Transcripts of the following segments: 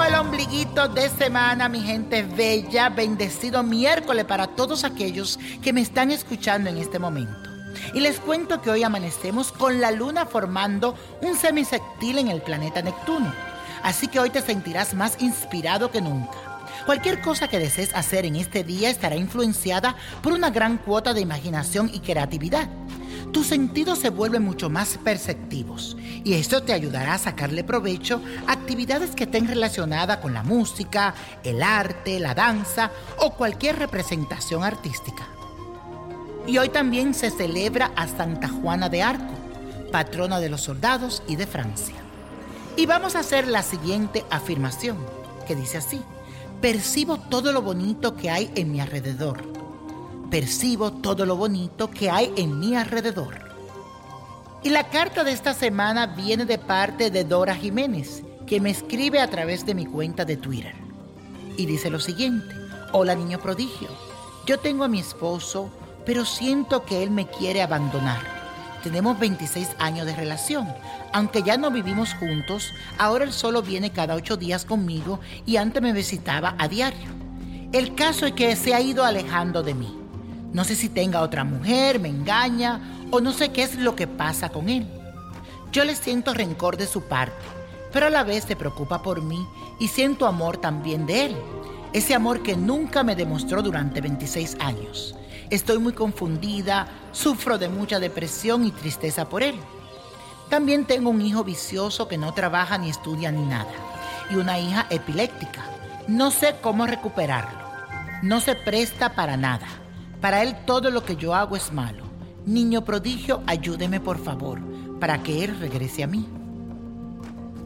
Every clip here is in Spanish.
El ombliguito de semana, mi gente bella, bendecido miércoles para todos aquellos que me están escuchando en este momento. Y les cuento que hoy amanecemos con la luna formando un semisectil en el planeta Neptuno. Así que hoy te sentirás más inspirado que nunca. Cualquier cosa que desees hacer en este día estará influenciada por una gran cuota de imaginación y creatividad. Tus sentidos se vuelven mucho más perceptivos y esto te ayudará a sacarle provecho a actividades que estén relacionadas con la música, el arte, la danza o cualquier representación artística. Y hoy también se celebra a Santa Juana de Arco, patrona de los soldados y de Francia. Y vamos a hacer la siguiente afirmación, que dice así, percibo todo lo bonito que hay en mi alrededor. Percibo todo lo bonito que hay en mi alrededor. Y la carta de esta semana viene de parte de Dora Jiménez, que me escribe a través de mi cuenta de Twitter. Y dice lo siguiente, hola niño prodigio, yo tengo a mi esposo, pero siento que él me quiere abandonar. Tenemos 26 años de relación. Aunque ya no vivimos juntos, ahora él solo viene cada ocho días conmigo y antes me visitaba a diario. El caso es que se ha ido alejando de mí. No sé si tenga otra mujer, me engaña o no sé qué es lo que pasa con él. Yo le siento rencor de su parte, pero a la vez se preocupa por mí y siento amor también de él. Ese amor que nunca me demostró durante 26 años. Estoy muy confundida, sufro de mucha depresión y tristeza por él. También tengo un hijo vicioso que no trabaja ni estudia ni nada. Y una hija epiléptica. No sé cómo recuperarlo. No se presta para nada. Para él todo lo que yo hago es malo. Niño prodigio, ayúdeme por favor, para que él regrese a mí.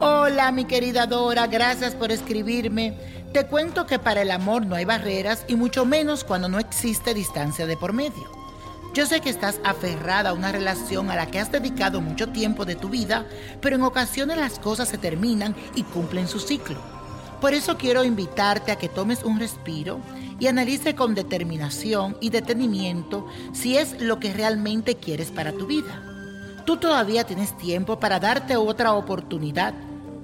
Hola mi querida Dora, gracias por escribirme. Te cuento que para el amor no hay barreras y mucho menos cuando no existe distancia de por medio. Yo sé que estás aferrada a una relación a la que has dedicado mucho tiempo de tu vida, pero en ocasiones las cosas se terminan y cumplen su ciclo. Por eso quiero invitarte a que tomes un respiro y analice con determinación y detenimiento si es lo que realmente quieres para tu vida. Tú todavía tienes tiempo para darte otra oportunidad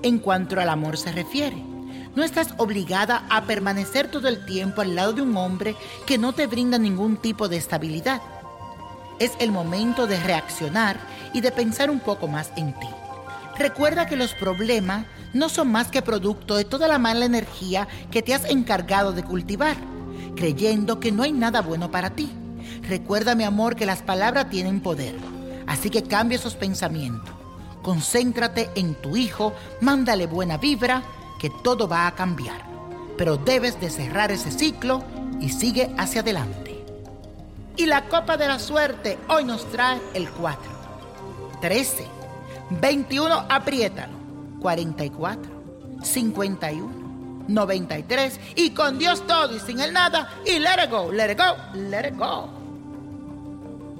en cuanto al amor se refiere. No estás obligada a permanecer todo el tiempo al lado de un hombre que no te brinda ningún tipo de estabilidad. Es el momento de reaccionar y de pensar un poco más en ti. Recuerda que los problemas no son más que producto de toda la mala energía que te has encargado de cultivar, creyendo que no hay nada bueno para ti. Recuerda, mi amor, que las palabras tienen poder. Así que cambia esos pensamientos. Concéntrate en tu hijo, mándale buena vibra, que todo va a cambiar. Pero debes de cerrar ese ciclo y sigue hacia adelante. Y la copa de la suerte hoy nos trae el 4, 13, 21, apriétalo, 44, 51, 93 y con Dios todo y sin el nada y let it go, let it go, let it go.